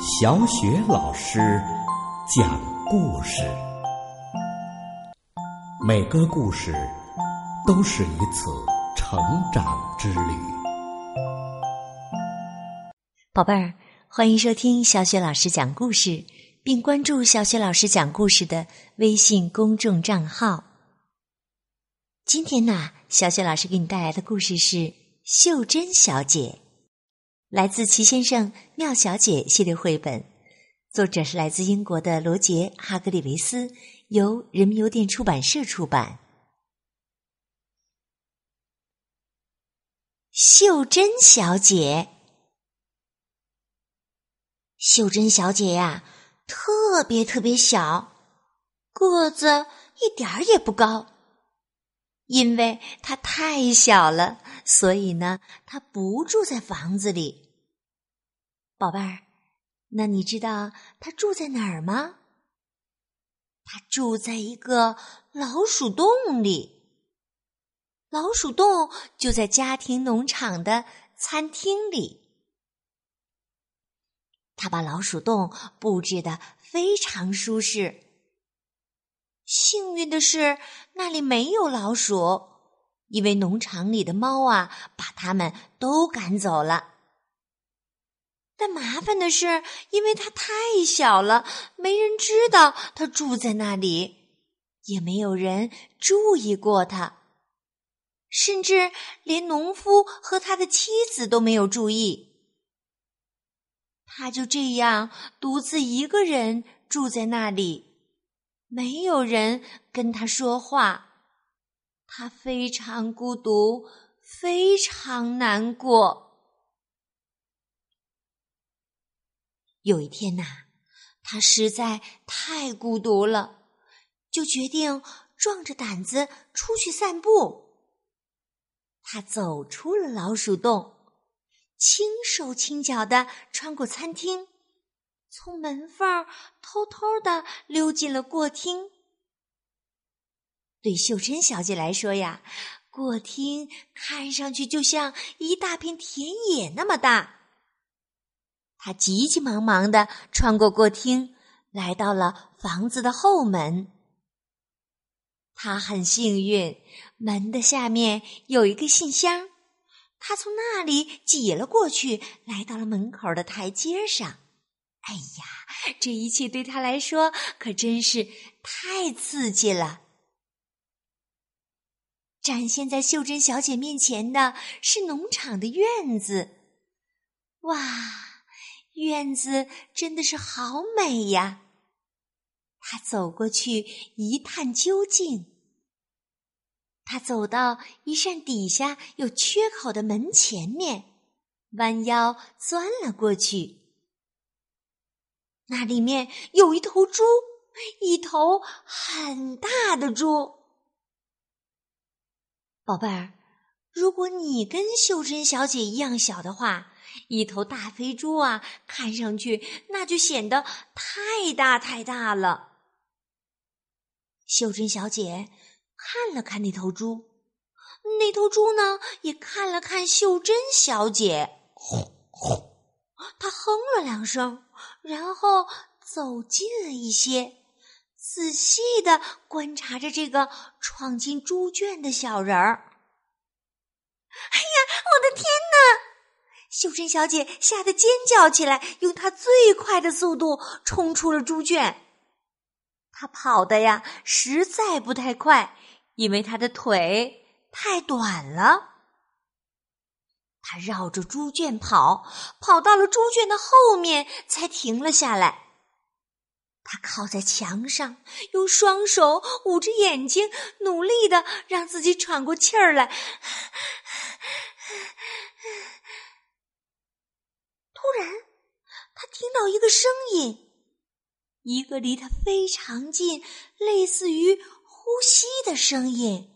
小雪老师讲故事，每个故事都是一次成长之旅。宝贝儿，欢迎收听小雪老师讲故事，并关注小雪老师讲故事的微信公众账号。今天呢，小雪老师给你带来的故事是《秀珍小姐》。来自齐先生、妙小姐系列绘本，作者是来自英国的罗杰·哈格里维斯，由人民邮电出版社出版。秀珍小姐，秀珍小姐呀，特别特别小，个子一点儿也不高。因为她太小了，所以呢，她不住在房子里。宝贝儿，那你知道他住在哪儿吗？他住在一个老鼠洞里。老鼠洞就在家庭农场的餐厅里。他把老鼠洞布置的非常舒适。幸运的是，那里没有老鼠，因为农场里的猫啊，把它们都赶走了。但麻烦的是，因为它太小了，没人知道它住在那里，也没有人注意过它，甚至连农夫和他的妻子都没有注意。他就这样独自一个人住在那里。没有人跟他说话，他非常孤独，非常难过。有一天呐，他实在太孤独了，就决定壮着胆子出去散步。他走出了老鼠洞，轻手轻脚的穿过餐厅。从门缝偷偷的溜进了过厅。对秀珍小姐来说呀，过厅看上去就像一大片田野那么大。她急急忙忙的穿过过厅，来到了房子的后门。她很幸运，门的下面有一个信箱，她从那里挤了过去，来到了门口的台阶上。哎呀，这一切对他来说可真是太刺激了！展现在秀珍小姐面前的是农场的院子，哇，院子真的是好美呀！他走过去一探究竟，他走到一扇底下有缺口的门前面，弯腰钻了过去。那里面有一头猪，一头很大的猪。宝贝儿，如果你跟秀珍小姐一样小的话，一头大肥猪啊，看上去那就显得太大太大了。秀珍小姐看了看那头猪，那头猪呢也看了看秀珍小姐，它哼了两声。然后走近了一些，仔细的观察着这个闯进猪圈的小人儿。哎呀，我的天哪！秀珍小姐吓得尖叫起来，用她最快的速度冲出了猪圈。她跑的呀，实在不太快，因为她的腿太短了。他绕着猪圈跑，跑到了猪圈的后面，才停了下来。他靠在墙上，用双手捂着眼睛，努力的让自己喘过气儿来。突然，他听到一个声音，一个离他非常近、类似于呼吸的声音。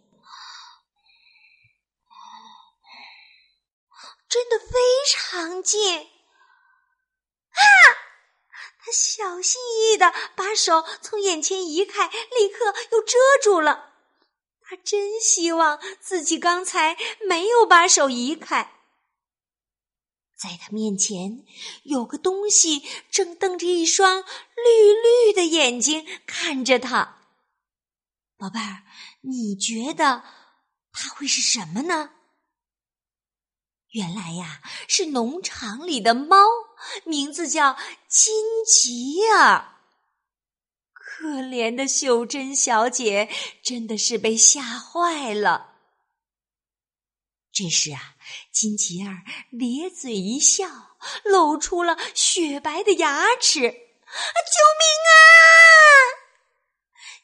真的非常近啊！他小心翼翼的把手从眼前移开，立刻又遮住了。他真希望自己刚才没有把手移开。在他面前有个东西正瞪着一双绿绿的眼睛看着他。宝贝儿，你觉得它会是什么呢？原来呀，是农场里的猫，名字叫金吉儿。可怜的秀珍小姐真的是被吓坏了。这时啊，金吉儿咧嘴一笑，露出了雪白的牙齿。救命啊！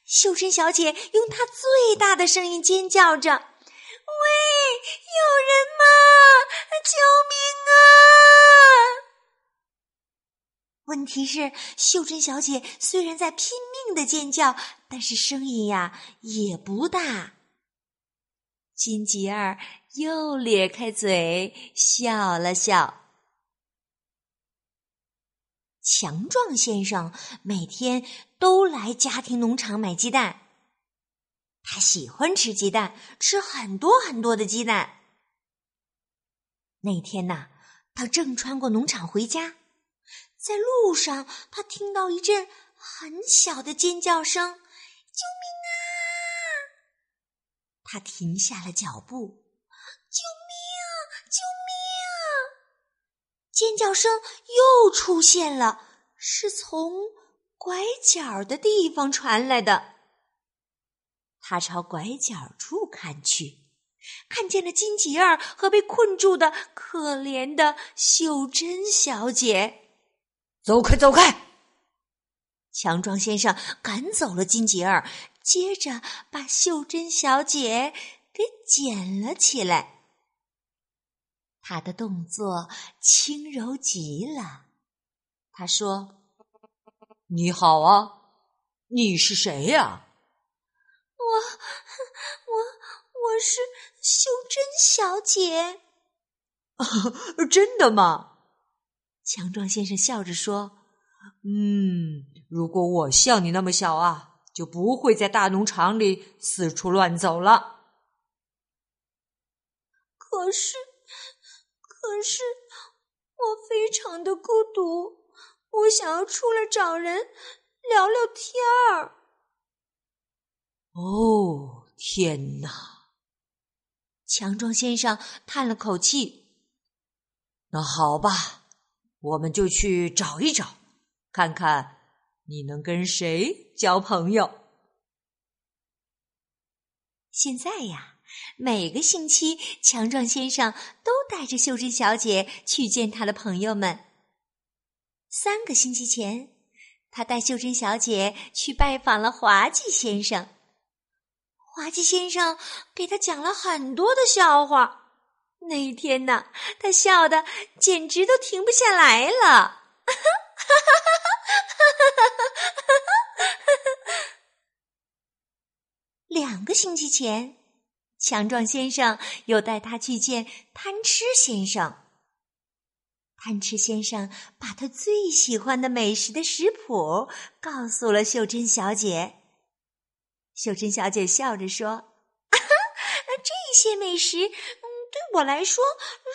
秀珍小姐用她最大的声音尖叫着：“喂，有人吗？救命啊！”问题是，秀珍小姐虽然在拼命的尖叫，但是声音呀也不大。金吉儿又咧开嘴笑了笑。强壮先生每天都来家庭农场买鸡蛋，他喜欢吃鸡蛋，吃很多很多的鸡蛋。那天呐，他正穿过农场回家。在路上，他听到一阵很小的尖叫声：“救命啊！”他停下了脚步，“救命！救命！”尖叫声又出现了，是从拐角的地方传来的。他朝拐角处看去，看见了金吉儿和被困住的可怜的秀珍小姐。走开，走开！强壮先生赶走了金杰儿，接着把秀珍小姐给捡了起来。他的动作轻柔极了。他说：“你好啊，你是谁呀？”“我，我，我是秀珍小姐。”“真的吗？”强壮先生笑着说：“嗯，如果我像你那么小啊，就不会在大农场里四处乱走了。可是，可是，我非常的孤独，我想要出来找人聊聊天儿。”哦，天哪！强壮先生叹了口气：“那好吧。”我们就去找一找，看看你能跟谁交朋友。现在呀，每个星期，强壮先生都带着秀珍小姐去见他的朋友们。三个星期前，他带秀珍小姐去拜访了滑稽先生。滑稽先生给他讲了很多的笑话。那一天呢，他笑得简直都停不下来了。两个星期前，强壮先生又带他去见贪吃先生。贪吃先生把他最喜欢的美食的食谱告诉了秀珍小姐。秀珍小姐笑着说：“啊 这些美食。”对我来说，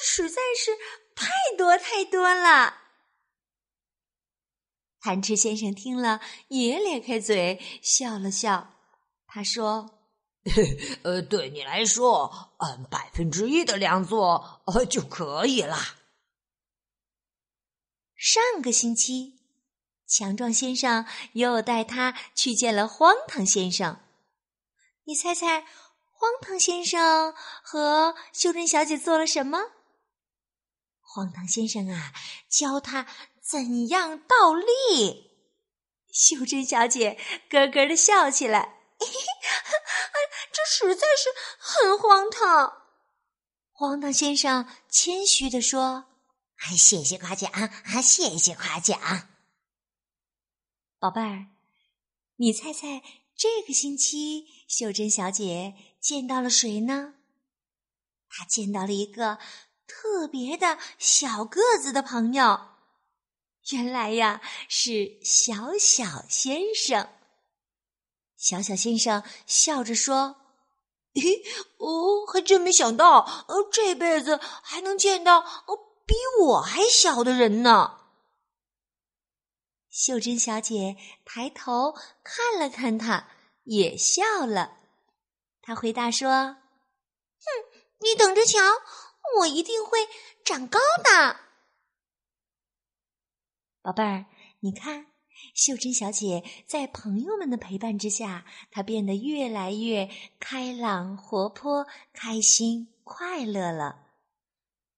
实在是太多太多了。贪吃先生听了，也咧开嘴笑了笑。他说：“呃，对你来说，按，百分之一的量做呃就可以了。”上个星期，强壮先生又带他去见了荒唐先生。你猜猜？荒唐先生和秀珍小姐做了什么？荒唐先生啊，教他怎样倒立。秀珍小姐咯咯的笑起来，这实在是很荒唐。荒唐先生谦虚的说：“谢谢夸奖，啊，谢谢夸奖。”宝贝儿，你猜猜这个星期秀珍小姐？见到了谁呢？他见到了一个特别的小个子的朋友。原来呀，是小小先生。小小先生笑着说：“咦，哦，还真没想到，呃，这辈子还能见到哦比我还小的人呢。秀珍小姐抬头看了看他，也笑了。他回答说：“哼，你等着瞧，我一定会长高的。”宝贝儿，你看，秀珍小姐在朋友们的陪伴之下，她变得越来越开朗、活泼、开心、快乐了。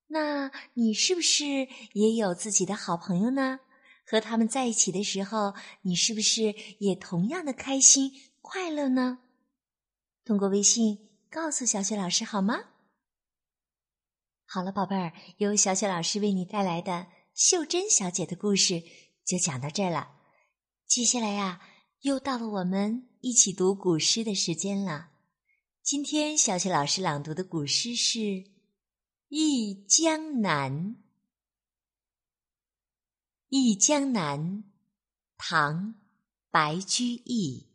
那你是不是也有自己的好朋友呢？和他们在一起的时候，你是不是也同样的开心快乐呢？通过微信告诉小雪老师好吗？好了，宝贝儿，由小雪老师为你带来的秀珍小姐的故事就讲到这了。接下来呀，又到了我们一起读古诗的时间了。今天小雪老师朗读的古诗是《忆江南》。《忆江南》唐·白居易。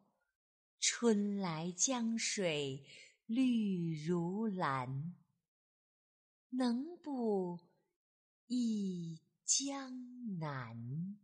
春来江水绿如蓝。能不忆江南？